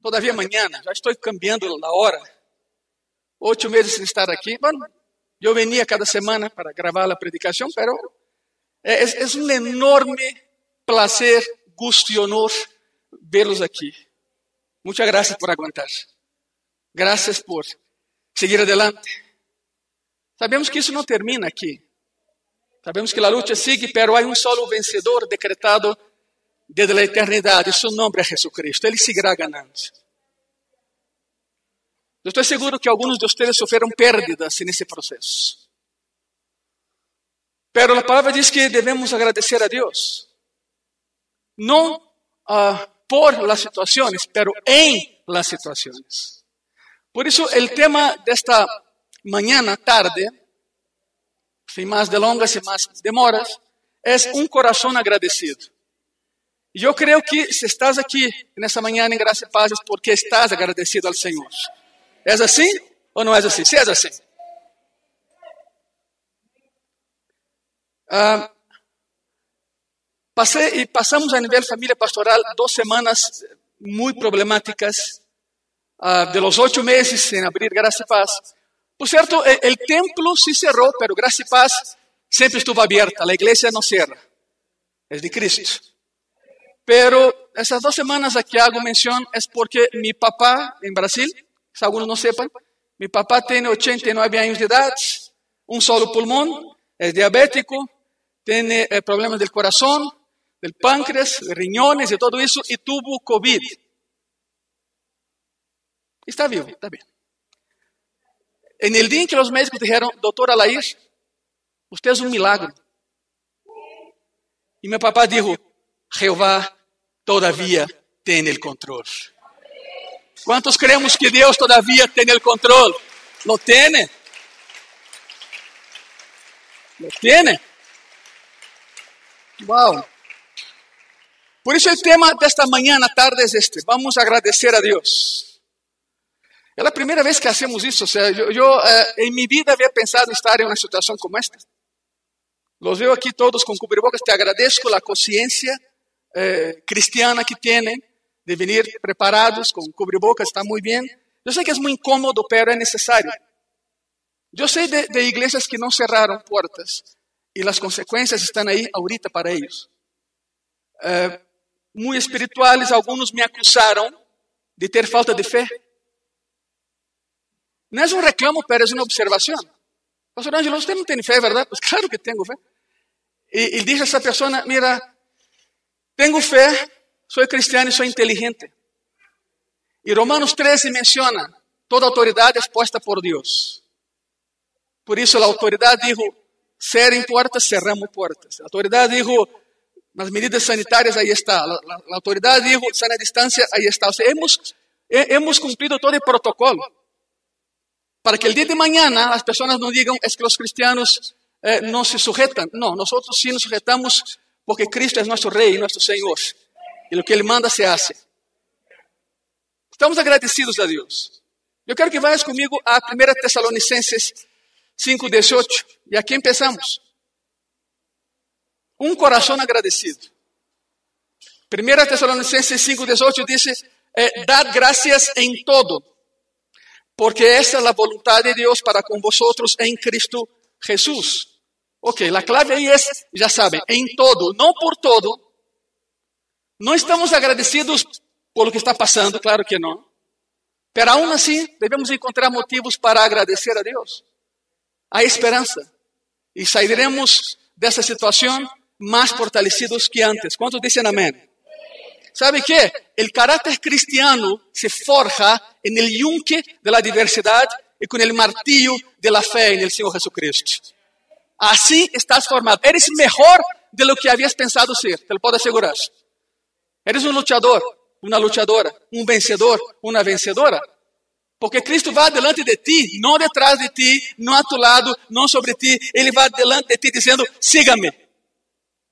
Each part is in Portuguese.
Todavía mañana, ya estoy cambiando la hora. Ocho meses sin estar aquí. Bueno, yo venía cada semana para grabar la predicación, pero es un enorme placer, gusto y honor verlos aquí. Muchas gracias por aguantar. Gracias por seguir adelante. Sabemos que isso não termina aqui. Sabemos que a luta sigue, pero há um solo vencedor decretado desde a eternidade. Seu nome é Jesus Ele seguirá ganhando. Eu estou seguro que alguns de vocês sofreram perdas nesse processo. Pero a palavra diz que devemos agradecer a Deus. Não uh, por las situações, pero em las situações. Por isso, o tema desta manhã, tarde, sem mais delongas e mais demoras, é um coração agradecido. E eu creio que se estás aqui nessa manhã em graça e paz, é porque estás agradecido ao Senhor. É assim ou não é assim? Se é assim. Ah, passei e passamos a nível família pastoral duas semanas muito problemáticas. Ah, de los oito meses sem abrir graça e paz. Por certo, el templo se cerrou, pero graça e paz sempre estuvo aberta. A igreja não cerra. É de Cristo. Pero essas duas semanas aqui hago menção é porque mi papá em Brasil se alguns não sepam, meu papá tem 89 anos de idade, um solo pulmão, é diabético, tem eh, problemas do coração, do pâncreas, riñones e tudo isso, e tuvo Covid. Está vivo, está bem. En el dia em que os médicos disseram, doutor Alair, você é um milagre. E meu papá disse, Jeová todavia tem o controle. ¿Cuántos creemos que Dios todavía tiene el control? Lo tiene. Lo tiene. Wow. Por isso o tema desta manhã, na tarde, é este. Vamos agradecer a Deus. É a primeira vez que hacemos isso. Ou seja, eu, eu eh, em minha vida havia pensado estar em uma situação como esta. Los veo aqui todos com cubrebocas. Te agradeço a consciência eh, cristiana que têm de venir preparados con cubrebocas, está muy bien. Yo sé que es muy incómodo, pero es necesario. Yo sé de, iglesias que no cerraron puertas y las consecuencias están ahí ahorita para ellos. Uh, muy espirituales, algunos me acusaron de ter falta de fe. No es un reclamo, pero es una observación. Pastor Ángelo, usted no tiene fe, ¿verdad? Pues claro que tengo fe. Y, y dice a esa persona, mira, tengo fe, soy cristiano y soy inteligente. Y Romanos 13 menciona, toda autoridad es puesta por Dios. Por eso la autoridad dijo, cerrem puertas, cerramos puertas. La autoridad dijo, las medidas sanitarias, ahí está. La, la, la autoridad dijo, sana distancia, ahí está. O sea, hemos, hemos cumplido todo el protocolo. Para que el día de mañana las personas no digan, es que los cristianos eh, no se sujetan. No, nosotros sí nos sujetamos porque Cristo es nuestro Rey, nuestro Señor. E o que Ele manda se hace. Estamos agradecidos a Deus. Eu quero que vayas comigo a 1 Tessalonicenses 5,18. E aqui empezamos. Um coração agradecido. 1 Tessalonicenses 5,18 diz: eh, Dad gracias em todo, porque essa é a vontade de Deus para com vosotros em Cristo Jesus. Ok, a clave aí é, já sabem, em todo, não por todo, não estamos agradecidos por lo que está passando, claro que não. Pero aún assim, devemos encontrar motivos para agradecer a Deus. Há esperança. E sairemos dessa situação mais fortalecidos que antes. Quantos dizem amém? ¿Sabe qué? El carácter cristiano se forja en el yunque de la diversidad y con el martillo de la fe en el Jesucristo. Así estás formado. Eres mejor de lo que habías pensado ser, te lo puedo asegurar. Eres um lutador, uma lutadora, um vencedor, uma vencedora. Porque Cristo vai delante de ti, não detrás de ti, não a tu lado, não sobre ti. Ele vai delante de ti dizendo: siga-me.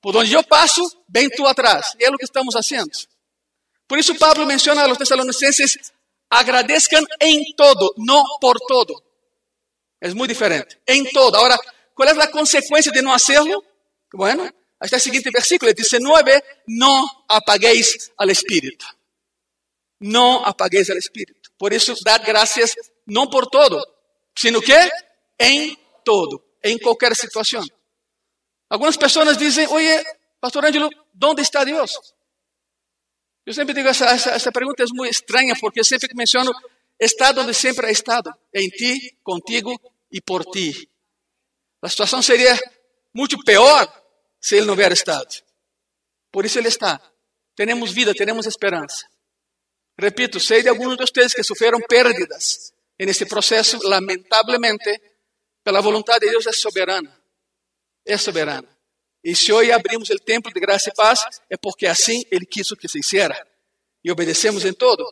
Por onde eu passo, bem tu atrás. É o que estamos fazendo. Por isso, Pablo menciona a los Tessalonicenses: agradezcan em todo, não por todo. É muito diferente. Em todo. Agora, qual é a consequência de não hacerlo? Bueno, hasta el siguiente versículo, el 19, no apaguéis al Espíritu. No apaguéis al Espíritu. Por eso, dad gracias no por todo, sino que en todo, en cualquier situación. Algunas personas dicen, oye, Pastor Ángelo, ¿dónde está Dios? Yo siempre digo, esa, esa, esa pregunta es muy extraña porque siempre menciono, está donde siempre ha estado, en ti, contigo y por ti. La situación sería mucho peor si Él no hubiera estado. Por eso Él está. Tenemos vida, tenemos esperanza. Repito, sei de algunos de ustedes que sufrieron pérdidas en este proceso, lamentablemente, pero la voluntad de Dios es soberana. Es soberana. Y si hoy abrimos el templo de gracia y paz, es porque así Él quiso que se hiciera. Y obedecemos en todo.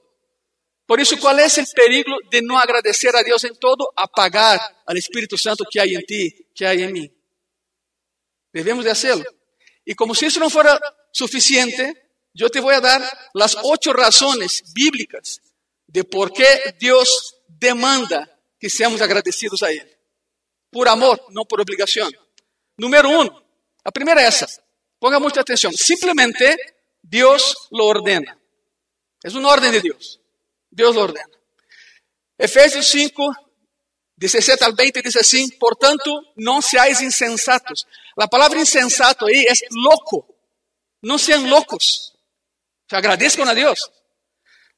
Por isso, qual é o perigo de não agradecer a Deus em todo? Apagar ao Espírito Santo que há em ti, que há em mim. Devemos de hacerlo. E como se isso não fora suficiente, eu te vou dar as oito razões bíblicas de por que Deus demanda que seamos agradecidos a Ele. Por amor, não por obrigação. Número um, a primeira é essa. Ponga muita atenção. Simplesmente Deus lo ordena. É uma ordem de Deus. Deus lo ordena. Efésios 5, 17 al 20 dice así, por tanto, no seáis insensatos. La palabra insensato ahí es loco. No sean locos. Se agradezcan a Dios.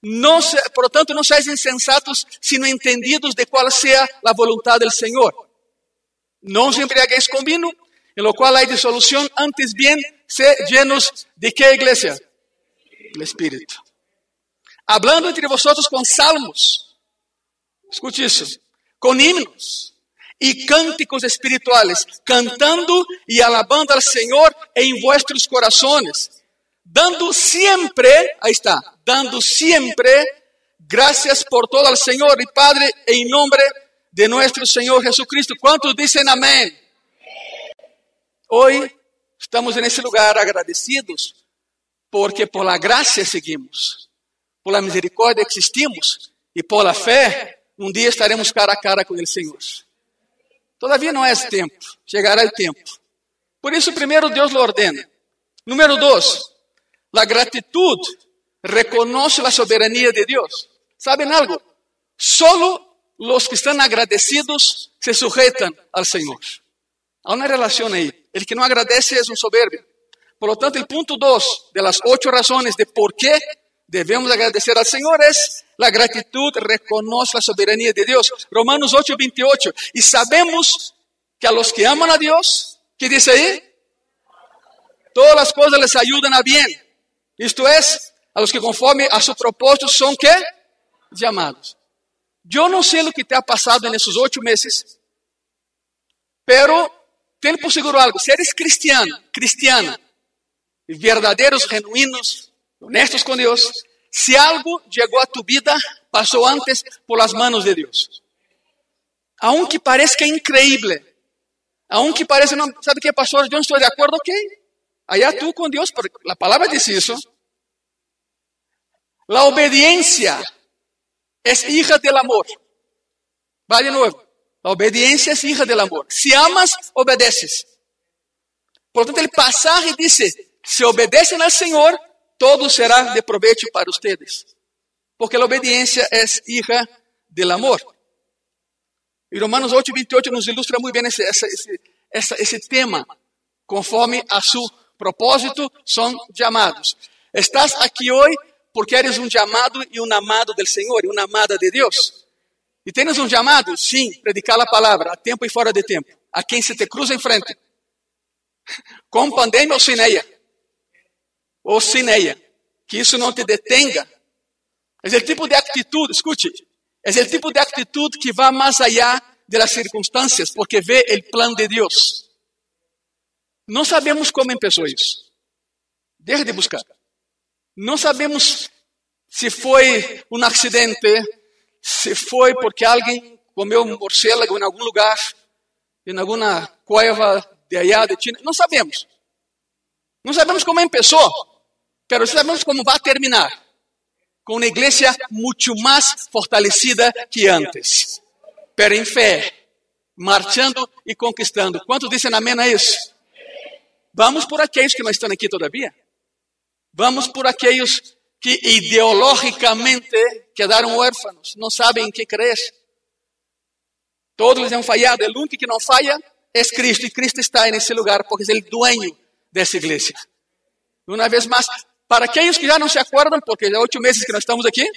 No se, por tanto, no seáis insensatos, sino entendidos de cuál sea la voluntad del Señor. No os embriaguéis con vino, en lo cual hay disolución, antes bien, sé llenos de qué iglesia? El Espíritu hablando entre vosotros con salmos, escute isso, com himnos e cânticos espirituales, cantando e alabando al Senhor em vuestros corazones, dando sempre, aí está, dando sempre gracias por todo al Senhor e Padre em nome de nuestro Senhor Jesucristo. ¿Cuántos dicen amén? Hoy estamos en ese lugar agradecidos porque por la gracia seguimos por la misericórdia existimos e por la fé, um dia estaremos cara a cara com o Senhor. Todavia não é tempo, chegará o tempo. Por isso, primeiro Deus lo ordena. Número dois, a gratitud reconoce a soberania de Deus. ¿Saben algo? Solo los que están agradecidos se sujetan al Senhor. Há uma relação aí. El que não agradece é um soberbio. Por lo tanto, o ponto 2 de las ocho razones de por qué Devemos agradecer al Señor. Es la gratitud, la soberanía de Dios. Romanos 8, 28. Y sabemos que a los que aman a Dios, ¿qué dice ahí? Todas las cosas les ayudan a bien. Esto es, a los que conforme a su propósito son qué? Llamados. Yo no sé lo que te ha pasado en esos ocho meses, pero ten por seguro algo. Si eres cristiano, cristiana, verdaderos, genuinos, honestos com Deus, se algo chegou a tu vida, passou antes por las manos de Deus. Aunque parezca increíble, aunque parece, não, sabe que pastor, eu não estou de acordo, ok. Allá tú com Deus, porque a palavra diz isso. La obediencia es hija del amor. Va de nuevo. La obediencia es hija del amor. Si amas, obedeces. Por lo tanto, el pasaje si obedecen al Señor, todo será de provecho para ustedes, porque la obediencia es hija del amor. Y Romanos 8, 28 nos ilustra muy bien ese, ese, ese, ese tema, conforme a su propósito son llamados. Estás aquí hoy porque eres un llamado y un amado del Señor y una amada de Dios. E tens um chamado? Sim, predicar a palavra, a tempo e fora de tempo. A quem se te cruza em frente. Com pandemia ou sem ella ou cineia, que isso não te detenga. É o tipo de atitude, escute, é o tipo de atitude que vai mais allá de las circunstâncias, porque vê o plano de Deus. Não sabemos como começou isso. Deixe de buscar. Não sabemos se foi um acidente, se foi porque alguém comeu um morcélago em algum lugar, em alguma cueva de allá de China. Não sabemos. Não sabemos como começou. Pero sabemos como vai terminar. Com uma igreja muito mais fortalecida que antes. Pero em fé, marchando e conquistando. Quantos dizem amém a isso? vamos por aqueles que não estão aqui todavia. Vamos por aqueles que ideologicamente quedaram órfãos, não sabem em que crer. Todos eles han fallado. O único que não falha é Cristo. E Cristo está nesse lugar porque é o dueño dessa igreja. Uma vez mais, para aqueles que já não se acordam, porque já oito meses que nós estamos aqui,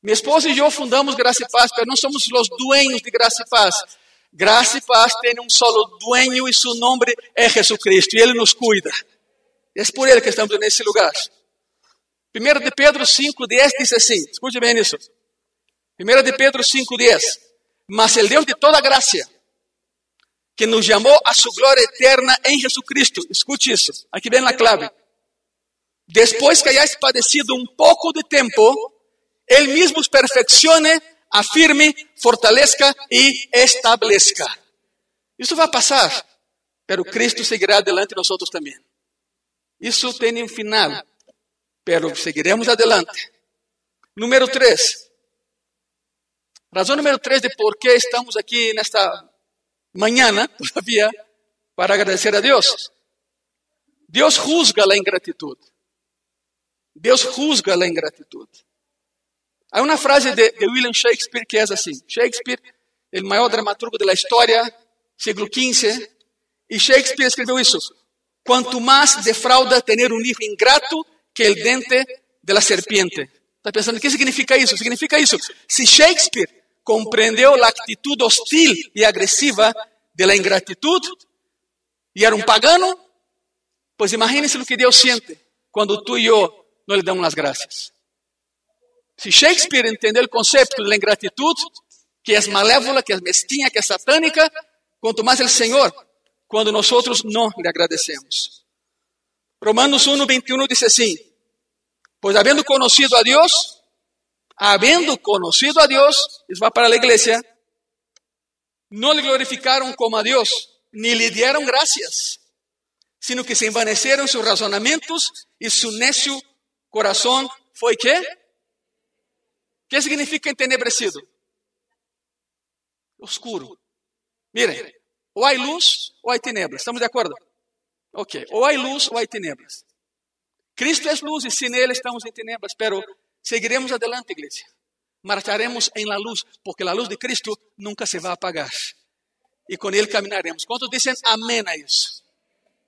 minha esposa e eu fundamos Graça e Paz, mas não somos os dueños de Graça e Paz. Graça e Paz tem um solo dueño e seu nome é Jesus Cristo, e Ele nos cuida. É por Ele que estamos nesse lugar. 1 de Pedro 5, 10 diz assim, escute bem isso. 1 de Pedro 5, 10. Mas o Deus de toda graça, que nos chamou a sua glória eterna em Jesus Cristo, escute isso, aqui vem a clave. Depois que hayáis padecido um pouco de tempo, Él mismo os perfeccione, afirme, fortalezca e estabeleça. Isso vai passar, pero Cristo seguirá adelante de nós também. Isso tem um final, pero seguiremos adelante. Número 3. Razão número 3 de por que estamos aqui nesta manhã, todavia, para agradecer a Deus. Deus juzga a ingratitude. Deus juzga a ingratitude. Há uma frase de, de, William Shakespeare que é assim: Shakespeare, o maior dramaturgo da história, século XV, e Shakespeare escreveu isso: Quanto mais defrauda ter um hijo ingrato que o dente de la serpiente. Está pensando, o que significa isso? Significa isso. Se Shakespeare compreendeu a atitude hostil e agressiva de la ingratitude, e era um pagano, pois imagine-se o que Deus sente quando tu e eu não lhe damos as graças. Se Shakespeare entendeu o conceito da ingratitude, que é malévola, que é mesquinha, que é satânica, quanto mais o Senhor, quando nós não lhe agradecemos. Romanos 1, 21 diz assim: Pois havendo conhecido a Deus, havendo conhecido a isso vai para a igreja, não lhe glorificaram como a Deus, ni lhe deram graças, sino que se envaneceram seus razonamentos e seu necio coração foi que? que significa entenebrecido? Oscuro. Miren, ou há luz ou há tinieblas. ¿Estamos de acordo? Ok. Ou há luz ou há tinieblas. Cristo é luz e sem Ele estamos em tinieblas, pero seguiremos adelante, igreja. Marcharemos em la luz, porque a luz de Cristo nunca se vai apagar. E com Ele caminharemos. Quantos dizem amém a isso?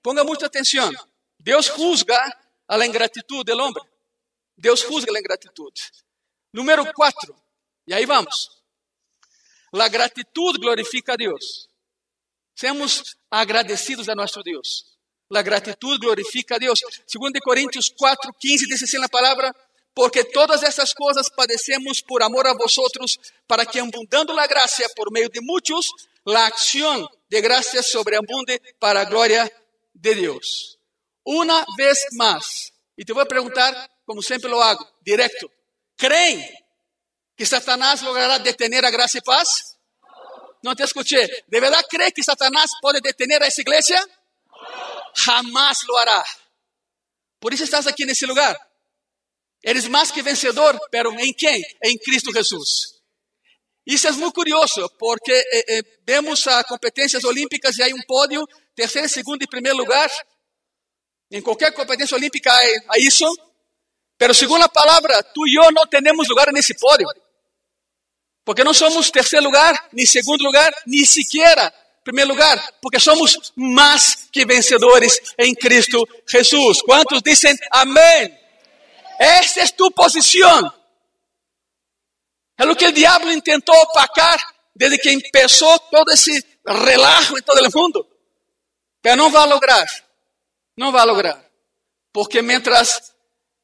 Ponga muita atenção. Deus juzga a la ingratitud del hombre. Deus juzga a ingratitude. Número 4. E aí vamos. A gratitude glorifica a Deus. Sejamos agradecidos a nosso Deus. A gratitude glorifica a Deus. Segundo Coríntios 4, 15 diz assim na palavra, porque todas essas coisas padecemos por amor a vosotros, para que abundando a graça por meio de muitos, a acção de graça sobreabunde para a glória de Deus. Uma vez mais, e te vou perguntar, como sempre lo hago, direto, ¿Creen que Satanás logrará detener a gracia y paz? No te escuché. ¿De verdad cree que Satanás puede detener a esa iglesia? Jamás lo hará. Por eso estás aquí en ese lugar. Eres más que vencedor, pero ¿en quién? En Cristo Jesús. Isso é muito curioso, porque eh, eh, vemos a competências olímpicas e há um pódio, terceiro, segundo e primeiro lugar. Em qualquer competência olímpica há isso. Pero según la palabra, tú y yo no tenemos lugar en ese podio. Porque no somos tercer lugar, ni segundo lugar, ni siquiera primer lugar. Porque somos más que vencedores en Cristo Jesús. ¿Cuántos dicen amén? Esta es tu posición. Es lo que el diablo intentó opacar desde que empezó todo ese relajo en todo el mundo. Pero no va a lograr. No va a lograr. Porque mientras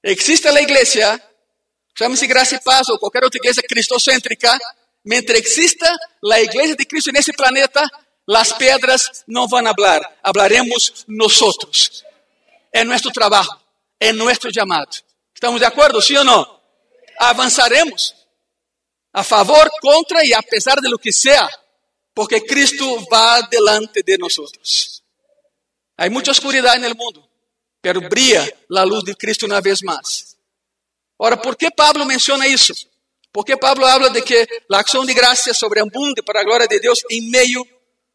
Existe a igreja, chama-se Graça e Paz ou qualquer outra igreja cristocêntrica, mientras exista a igreja de Cristo nesse planeta, as pedras não vão hablar, hablaremos nosotros. É nosso trabalho, é nosso chamado. Estamos de acordo, sim ou não? Avançaremos a favor, contra e a pesar de lo que seja, porque Cristo vai delante de nós. Há muita escuridão no mundo pero brilla la luz de Cristo una vez más. Ahora, ¿por qué Pablo menciona eso? ¿Por qué Pablo habla de que la acción de gracia sobreabunde para la gloria de Dios en medio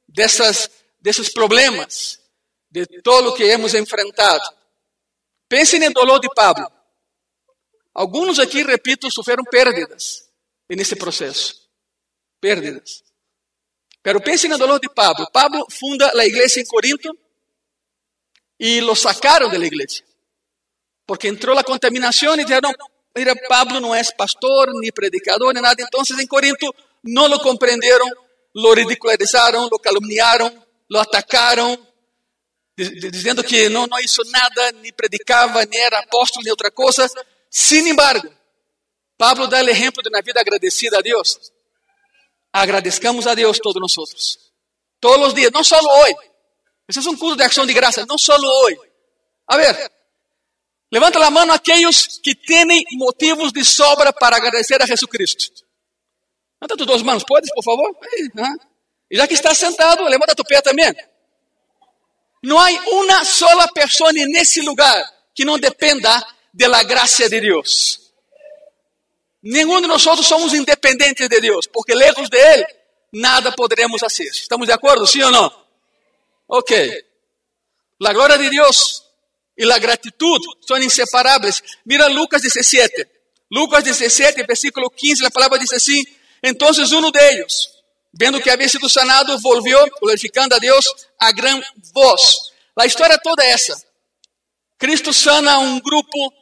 de, esas, de esos problemas? de todo lo que hemos enfrentado. Pensem no dolor de Pablo. Alguns aqui, repito, sofreram pérdidas nesse processo. Pérdidas. Pero pensem no dolor de Pablo. Pablo funda a igreja em Corinto e lo sacaram da igreja. Porque entrou a contaminação e disseram, mira, Pablo não é pastor, ni predicador, ni nada. Então, em Corinto, não lo compreenderam, lo ridicularizaram, lo calumniaram, lo atacaram, dizendo que não, não hizo nada, nem predicava, nem era apóstolo, nem outra coisa. Sin embargo, Pablo dá o exemplo de uma vida agradecida a Deus. Agradezcamos a Deus todos nós. Todos os dias, não só hoje. Esse é um culto de ação de graça, não só hoje. A ver, levanta a mão aqueles que têm motivos de sobra para agradecer a Jesus Cristo. Levanta tus duas mãos, podes, por favor? E já que está sentado, levanta tu pé também. Não há uma sola pessoa nesse lugar que não dependa da graça de Deus. Nenhum de nós somos independentes de Deus, porque lejos de Ele, nada poderemos fazer. ¿Estamos de acordo, sim ou não? Ok. La glória de Deus e la gratitud são inseparáveis. Mira Lucas 17. Lucas 17, versículo 15, a palavra diz assim: Então um deles, vendo que havia sido sanado, volvió glorificando a Deus a gran voz. A história toda é essa. Cristo sana um grupo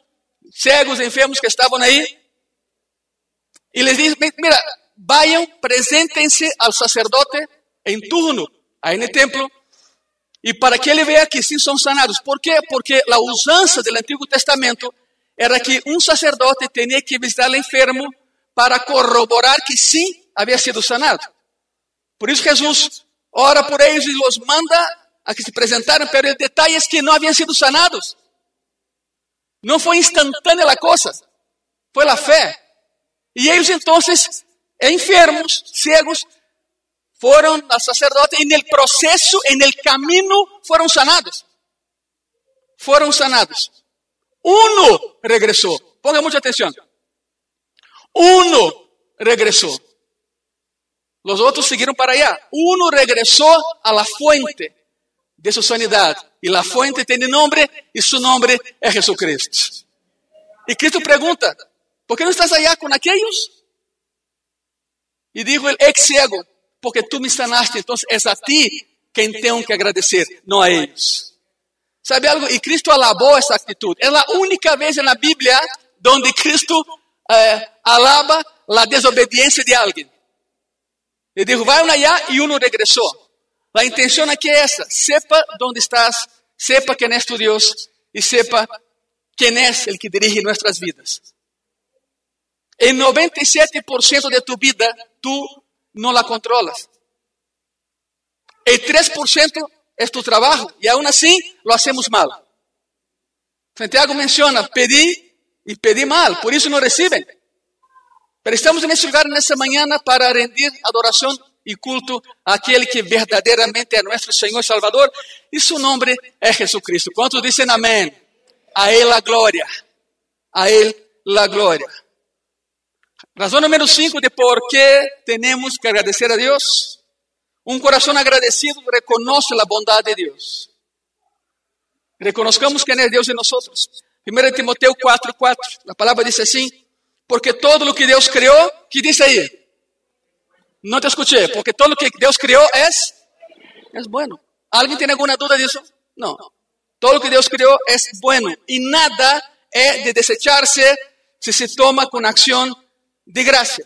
cegos, enfermos que estavam aí e les diz: Mira, vayan, preséntense al sacerdote em turno aí no templo e para que ele veja que sim são sanados. ¿Por quê? Porque a usança do Antigo Testamento era que um sacerdote tinha que visitar o enfermo para corroborar que sim havia sido sanado. Por isso Jesus ora por eles e os manda a que se apresentaram, pero o detalhe é que não haviam sido sanados. Não foi instantânea a coisa, foi a fé. E eles então, enfermos, cegos, foram al sacerdote e no processo, no caminho, foram sanados. Foram sanados. Uno regressou. Ponga muita atenção. Uno regressou. Los outros seguiram para allá. Uno regressou a la fuente de su sanidad. E la fuente tem nome e su nome é Jesucristo. E Cristo pergunta: ¿por que não estás allá com aqueles? E dijo el ex ciego: porque tú me sanaste, entonces es a ti quien tengo que agradecer, no a ellos. ¿Sabe algo? Y Cristo alabó esa actitud. Es la única vez en la Biblia donde Cristo eh, alaba la desobediencia de alguien. Le dijo, vayan allá y uno regresó. La intención aquí es esa, sepa dónde estás, sepa quién es tu Dios y sepa quién es el que dirige nuestras vidas. El 97% de tu vida, tú no la controlas. El 3% es tu trabajo y aún así lo hacemos mal. Santiago menciona, pedí y pedí mal, por eso no reciben. Pero estamos en este lugar en esta mañana para rendir adoración y culto a aquel que verdaderamente es nuestro Señor Salvador y su nombre es Jesucristo. ¿Cuántos dicen amén? A Él la gloria. A Él la gloria. Razão número 5 de por que temos que agradecer a Deus. Um coração agradecido reconhece a bondade de Deus. Reconozcamos quem é Deus em nós. 1 Timoteo 4, 4. A palavra diz assim: Porque todo o que Deus criou, que diz aí? Não te escutei. Porque todo o que Deus criou é, é bueno. Alguém tem alguma dúvida disso? Não. Todo que Deus criou é bueno. E nada é de desecharse se se toma com ação de graça.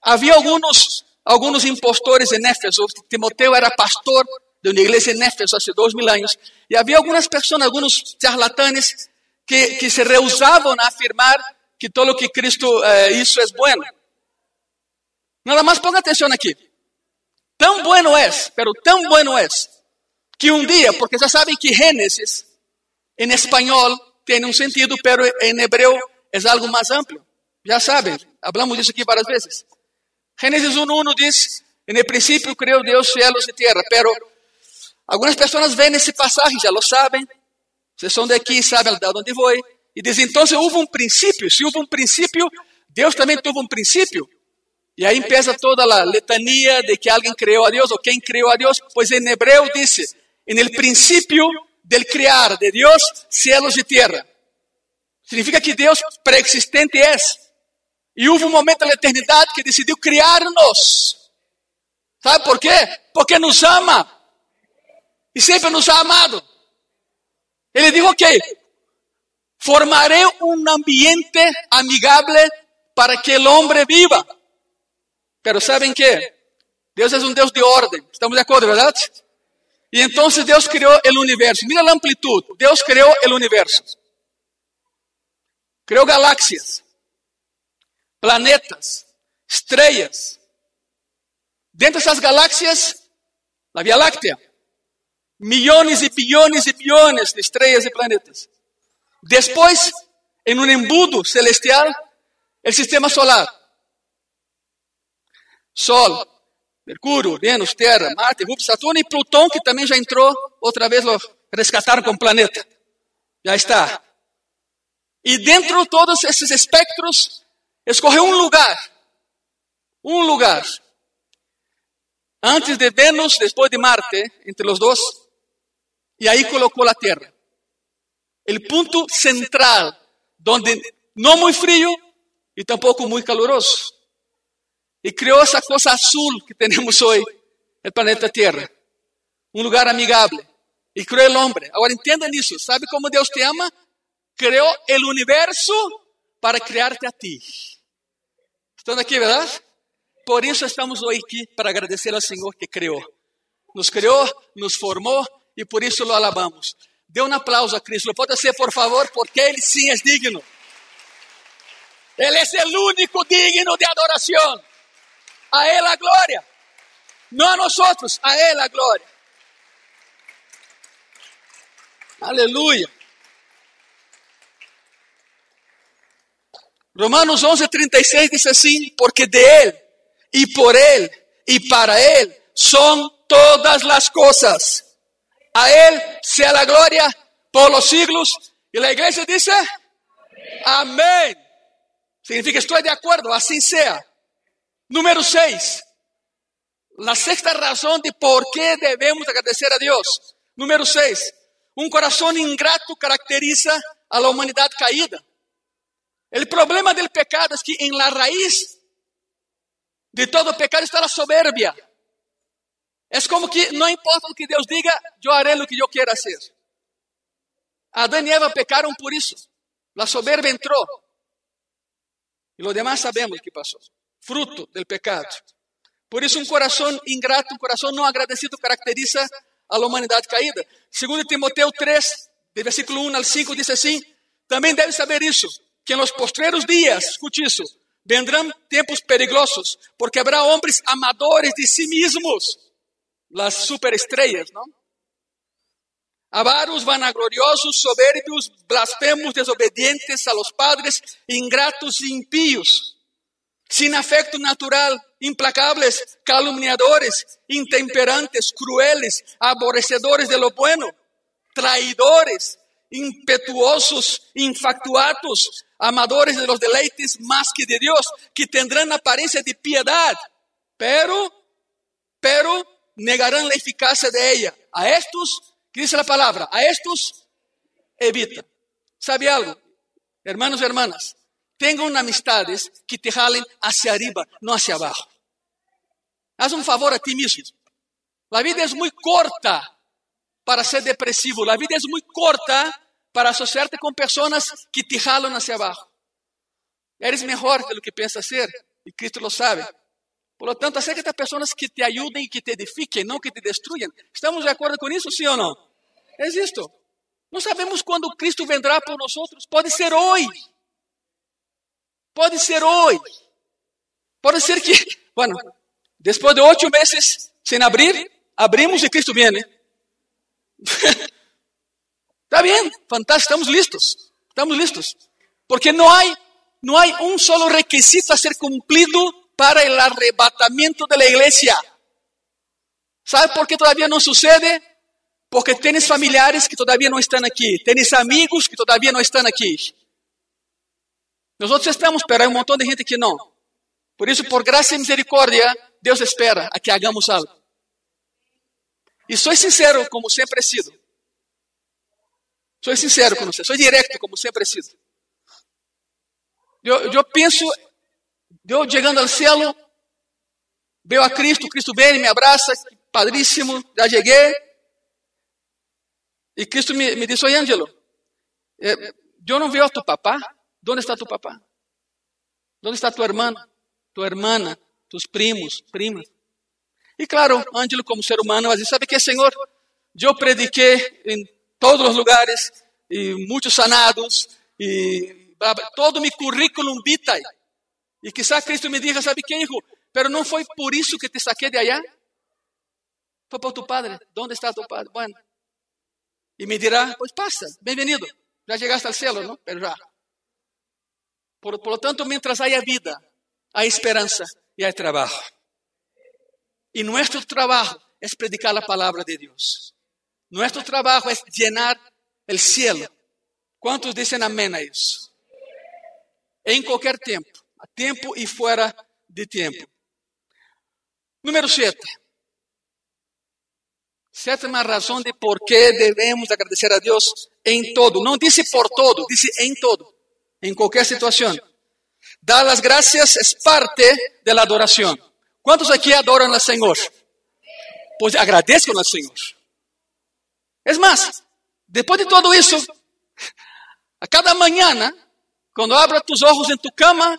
Havia alguns, alguns impostores em Éfeso. Timoteo era pastor de uma igreja em Éfeso há dois mil anos. E havia algumas pessoas, alguns charlatanes, que, que se rehusavam a afirmar que todo o que Cristo eh, hizo é bueno. Nada mais ponga atenção aqui. Tão bueno é, pero tão bueno é, que um dia, porque já sabem que Gênesis, em espanhol, tem um sentido, pero em hebreu é algo mais amplo. Já sabem, Hablamos disso aqui várias vezes. Gênesis 1.1 diz, no princípio criou Deus céus e terra, pero algumas pessoas veem esse passagem, já lo sabem, vocês são daqui, sabem de onde vou, e dizem, então houve um princípio, se houve um princípio, Deus também teve um princípio. E aí empieza toda a letania de que alguém criou a Deus, ou quem criou a Deus, pois em hebreu disse, en el principio del crear de Dios cielos y tierra. Significa que Deus preexistente é. E houve um momento na eternidade que decidiu criar-nos. Sabe por quê? Porque nos ama. E sempre nos ha amado. Ele dijo que formaré um ambiente amigável para que o homem viva. Pero ¿saben qué? Deus é um Deus de ordem. Estamos de acordo, verdade? E então Deus criou o universo. Mira a amplitude. Deus criou o universo. Criou galáxias, planetas, estrelas. Dentro dessas galáxias, a Via Láctea. Milhões e bilhões e bilhões de estrelas e planetas. Depois, em um embudo celestial, o sistema solar. Sol, Mercúrio, Vênus, Terra, Marte, Júpiter, Saturno e Plutão, que também já entrou, outra vez lo rescataram como planeta. Já está. E dentro de todos esses espectros, escorreu um lugar. Um lugar. Antes de Vênus, depois de Marte, entre os dois. E aí colocou a Terra. O ponto central, onde não muito frio e tampouco muito caloroso. E criou essa coisa azul que temos hoje, o planeta Terra. Um lugar amigável. E criou o homem. Agora entenda isso. Sabe como Deus te ama? Criou o universo para criar-te a ti. Estão aqui, verdade? Por isso estamos hoje aqui para agradecer ao Senhor que criou. Nos criou, nos formou e por isso lo alabamos. Dê um aplauso a Cristo. Pode ser, por favor, porque Ele sim é digno. Ele é o único digno de adoração. A Él la gloria. No a nosotros, a Él la gloria. Aleluya. Romanos 11:36 dice así, porque de Él y por Él y para Él son todas las cosas. A Él sea la gloria por los siglos. Y la iglesia dice, amén. Significa estoy de acuerdo, así sea. Número 6. La sexta razão de por que devemos agradecer a Deus. Número 6. Um coração ingrato caracteriza a la humanidade caída. O problema del pecado es que en la raíz de todo pecado está la soberbia. Es como que no importa lo que Deus diga, yo haré lo que yo quiera hacer. Adán y Eva pecaron por eso. La soberbia entró. Y lo demás sabemos que pasó fruto del pecado. Por isso, um coração ingrato, um coração não agradecido caracteriza a humanidade caída. Segundo Timoteo 3, de versículo 1 ao 5, diz assim: também deve saber isso, que nos postreros dias, escute isso, vendrão tempos perigosos, porque haverá homens amadores de si mesmos, as superestrelas, não? Avaros, vanagloriosos, soberbios, blasfemos, desobedientes a los padres, ingratos e impíos sin afecto natural, implacables, calumniadores, intemperantes, crueles, aborrecedores de lo bueno, traidores, impetuosos, infatuados, amadores de los deleites más que de Dios, que tendrán apariencia de piedad, pero, pero negarán la eficacia de ella. A estos, ¿qué dice la palabra? A estos evita. ¿Sabe algo? Hermanos y hermanas, Tenham amistades que te jalen hacia arriba, não hacia abajo. Haz um favor a ti mesmo. A vida é muito corta para ser depressivo. A vida é muito corta para associar-te com pessoas que te jalam hacia abajo. Eres melhor do que pensas ser e Cristo lo sabe. Por lo tanto, acércate a pessoas que te ajudem e que te edifiquem, não que te destruam. Estamos de acordo com isso, sim ou não? É isto. Não sabemos quando Cristo vendrá por nós. Pode ser hoje. Pode ser hoje. Pode ser que, bueno, depois de oito meses sem abrir, abrimos e Cristo vem. Está bem, fantástico, estamos listos. Estamos listos. Porque não há, não há um solo requisito a ser cumprido para o arrebatamento da igreja. ¿Sabe por que todavía não sucede? Porque tens familiares que todavía não estão aqui, tens amigos que todavía não estão aqui. Nós estamos, há um montão de gente que não. Por isso, por graça e misericórdia, Deus espera a que hagamos algo. E sou sincero, como sempre he sido. Sou sincero com você, sou direto, como sempre he sido. Eu, eu penso, eu chegando ao céu, vejo a Cristo, Cristo vem, me abraça, padríssimo, já cheguei. E Cristo me, me disse, oi Ângelo, eh, eu não vejo a tu papá, onde está tu papá? Onde está tu irmão, tu irmã, tus primos, primas? E claro, Ângelo, como ser humano, dizer, sabe que, Senhor, eu prediquei em todos os lugares, e muitos sanados, e todo meu currículo vitae. E quizá Cristo me diga, sabe que, hijo? Pero não foi por isso que te saquei de allá. Foi por tu padre. Onde está tu padre? Bueno. E me dirá, pois passa, bem-vindo. Já chegaste ao céu, não? Pero já. Por, por lo tanto, mientras haya vida, hay esperanza y hay trabajo. Y nuestro trabajo es predicar la palabra de Dios. Nuestro trabajo es llenar el cielo. ¿Cuántos dicen amén a eso? En cualquier tiempo, a tiempo y fuera de tiempo. Número 7. Sétima razão de por que devemos agradecer a Deus em todo. Não disse por todo, disse em todo, em qualquer situação. Dar as graças é parte da adoração. Quantos aqui adoram ao Senhor? Pois agradeçam ao Senhor. É mais, depois de tudo isso, a cada manhã, quando abra tus olhos em tu cama,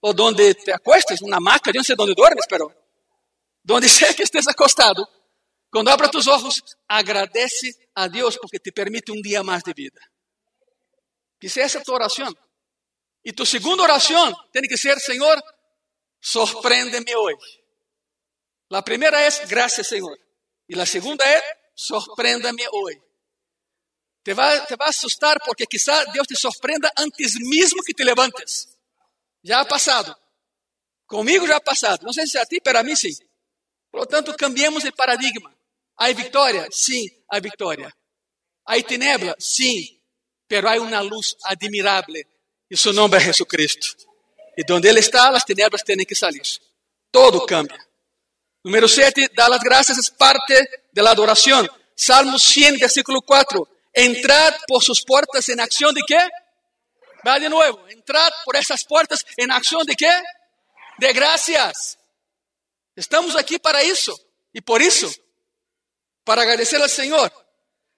ou onde te acuestes, na maca, eu não sei onde dormes, pero onde seja que estés acostado, quando abra tus olhos, agradece a Deus porque te permite um dia mais de vida. Que seja essa tua oração. E tu segunda oração tem que ser, Senhor, sorprende-me hoje. A primeira é, graças, Senhor. E a segunda é, sorprenda-me hoje. Te vai, te vai assustar porque quizá Deus te surpreenda antes mesmo que te levantes. Já ha. Comigo já ha passado. Não sei se a ti, para mim sim. Portanto, cambiemos de paradigma. Há vitória? Sim, há vitória. Há tenebra? Sim. Pero há uma luz admirável. E nome é Jesus Cristo. E onde Ele está, as tenebras têm que sair. Todo cambia. Número 7, dar as graças é parte da adoração. Salmo 100, versículo 4. Entrad por sus puertas en acción de qué? Va de nuevo. Entrad por esas puertas en acción de qué? De gracias. Estamos aquí para eso. Y por eso, para agradecer al Señor.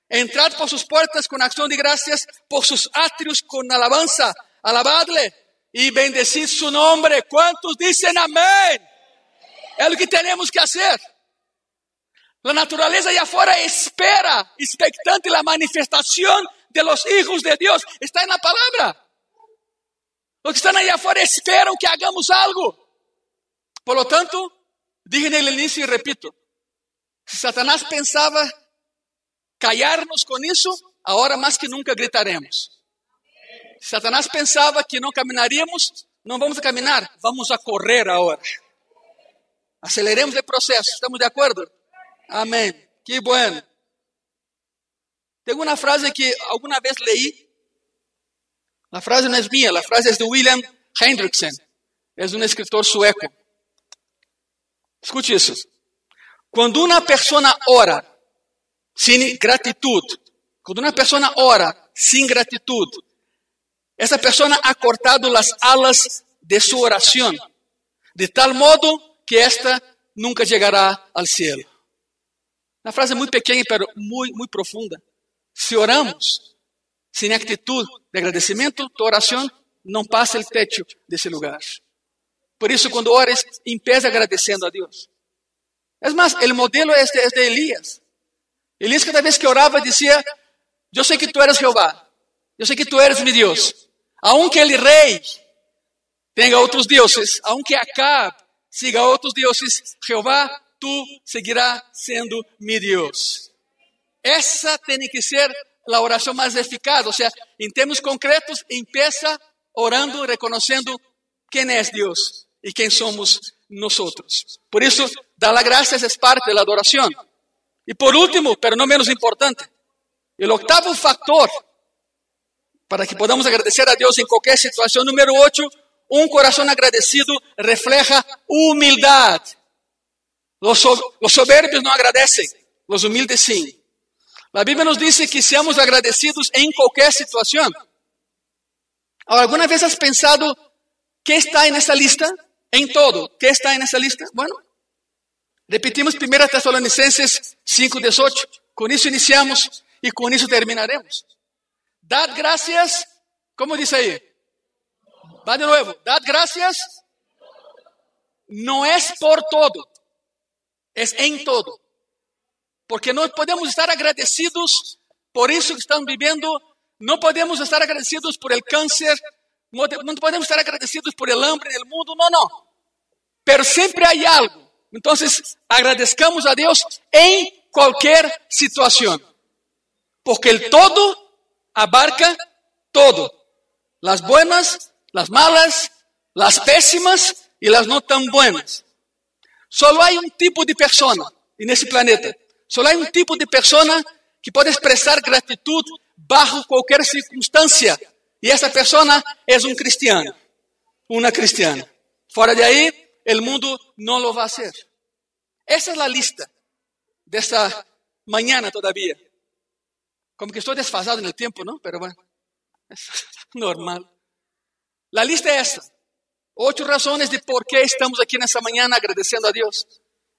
Entrad por sus puertas con acción de gracias, por sus atrios con alabanza. Alabadle y bendecid su nombre. ¿Cuántos dicen amén? Es lo que tenemos que hacer. La naturaleza allá afuera espera, expectante la manifestación de los hijos de Dios. Está en la palabra. Los que están allá afuera esperan que hagamos algo. Por lo tanto, dije en el inicio y repito, si Satanás pensaba callarnos con eso, ahora más que nunca gritaremos. Satanás pensaba que no caminaríamos, no vamos a caminar, vamos a correr ahora. Aceleremos el proceso, ¿estamos de acuerdo? Amém. Que bueno. Tem uma frase que alguma vez leí. A frase não é minha, a frase é de William Hendrickson. É um escritor sueco. Escute isso. Quando uma pessoa ora sem gratitude, quando uma pessoa ora sem gratitude, essa pessoa ha cortado as alas de sua oração, de tal modo que esta nunca chegará ao céu. Uma frase muito pequena, mas muito, muito profunda. Se oramos sem atitude de agradecimento, tua oração não passa o teto desse lugar. Por isso, quando ores, empieza agradecendo a Deus. É mais, o modelo é de, de Elias. Elias, cada vez que orava, dizia: Eu sei que tu eres Jeová, eu sei que tu eres meu Deus. Aunque ele rei tenha outros deuses, aunque Acab siga outros deuses, Jeová tú seguirás sendo mi Dios. Essa tem que ser a oração mais eficaz. Ou seja, em termos concretos, empieza orando, reconhecendo quem é Deus e quem somos nós. Por isso, dar las gracias é parte da adoração. E por último, pero não menos importante, o octavo factor para que podamos agradecer a Deus em qualquer situação, número 8, um coração agradecido refleja humildade. Los, los soberbios não agradecem, Los humildes sim. A Bíblia nos diz que seamos agradecidos em qualquer situação. ¿alguna vez has pensado qué está en esa lista? En todo. ¿Qué está en esa lista? Bueno, repetimos 1 Tesalonicenses 5:18. Con eso iniciamos y con eso terminaremos. Dad gracias, ¿cómo dice ahí? Va de nuevo. Dad gracias. No es por todo, es en todo. Porque no podemos estar agradecidos por eso que están viviendo no podemos estar agradecidos por el cáncer, no podemos estar agradecidos por el hambre en el mundo, no, no. Pero siempre hay algo. Entonces, agradezcamos a Dios en cualquier situación. Porque el todo abarca todo. Las buenas, las malas, las pésimas y las no tan buenas. Solo hay un tipo de persona en ese planeta. Solo hay un tipo de persona que puede expresar gratitud bajo qualquer circunstância. E essa pessoa é um cristiano, uma cristiana. Fora de aí, o mundo não lo vai fazer. Essa é a lista desta manhã todavia. Como que estou desfasado no tempo, não? Pero bueno, é normal. A lista é essa. Oito razões de por que estamos aqui nessa manhã agradecendo a Deus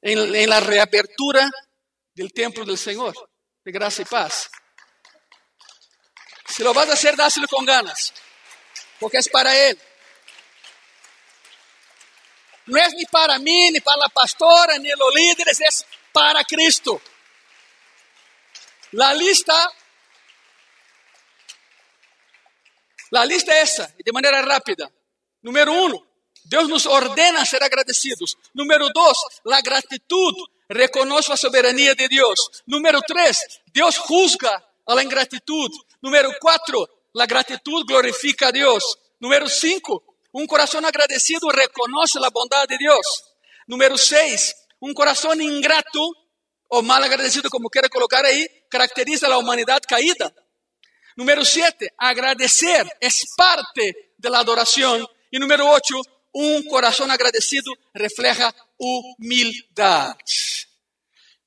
em, em la reabertura do templo do Senhor, de graça e paz. Si lo vas a hacer, dáselo con ganas, porque es para Él. No es ni para mí, ni para la pastora, ni los líderes, es para Cristo. La lista, la lista es esa, de manera rápida. Número uno, Dios nos ordena ser agradecidos. Número dos, la gratitud reconoce la soberanía de Dios. Número tres, Dios juzga a la ingratitud. Número cuatro, la gratitud glorifica a Dios. Número cinco, un corazón agradecido reconoce la bondad de Dios. Número seis, un corazón ingrato o mal agradecido, como quiera colocar ahí, caracteriza a la humanidad caída. Número siete, agradecer es parte de la adoración. Y número ocho, un corazón agradecido refleja humildad.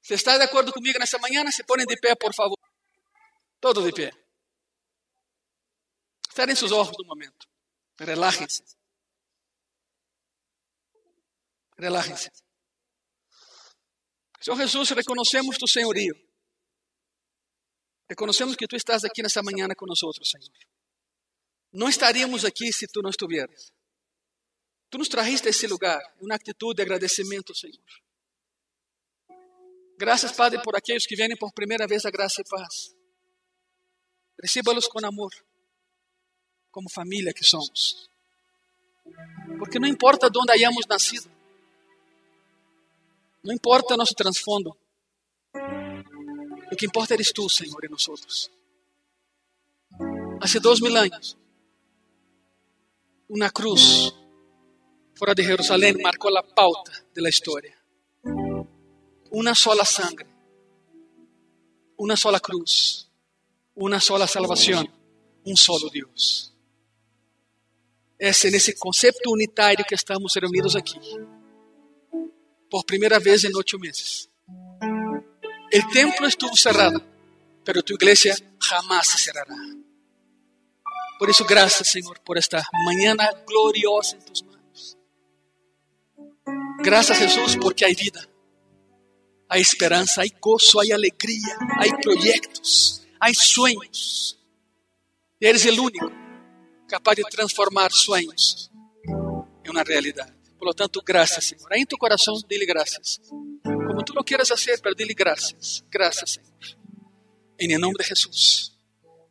¿Se está de acuerdo conmigo en esta mañana? Se ponen de pie, por favor. Todos de pé. Cerrem seus olhos no momento. Relajem-se. Relajem-se. Senhor Jesus, reconhecemos tu senhorio. Reconhecemos que tu estás aqui nessa manhã conosco, Senhor. Não estaríamos aqui se tu não estuvieras. Tu nos trajiste a esse lugar, uma atitude de agradecimento, Senhor. Graças, Padre, por aqueles que vêm por primeira vez a graça e paz. Recíbalos com amor, como família que somos. Porque não importa de onde hayamos nascido, não importa nosso transfondo, o que importa eres e nós outros. Há dois mil anos, uma cruz fora de Jerusalém marcou a pauta da história. Uma sola sangre, uma sola cruz una sola salvación, un solo Dios. Es en ese concepto unitario que estamos reunidos aquí, por primera vez en ocho meses. El templo estuvo cerrado, pero tu iglesia jamás se cerrará. Por eso, gracias, Señor, por esta mañana gloriosa en tus manos. Gracias, Jesús, porque hay vida, hay esperanza, hay gozo, hay alegría, hay proyectos Há sonhos. Eres o único capaz de transformar sonhos em uma realidade. Por tanto, graças, Senhor. Aí em tu coração, dele graças. Como tu lo quieras hacer, pero dile graças. Graças, Senhor. Em nome de Jesus.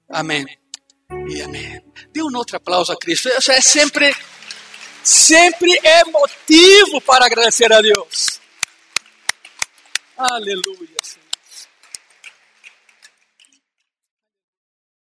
Amém. E amém. Dê um outro aplauso a Cristo. Isso é sempre, sempre é motivo para agradecer a Deus. Aleluia, Senhor.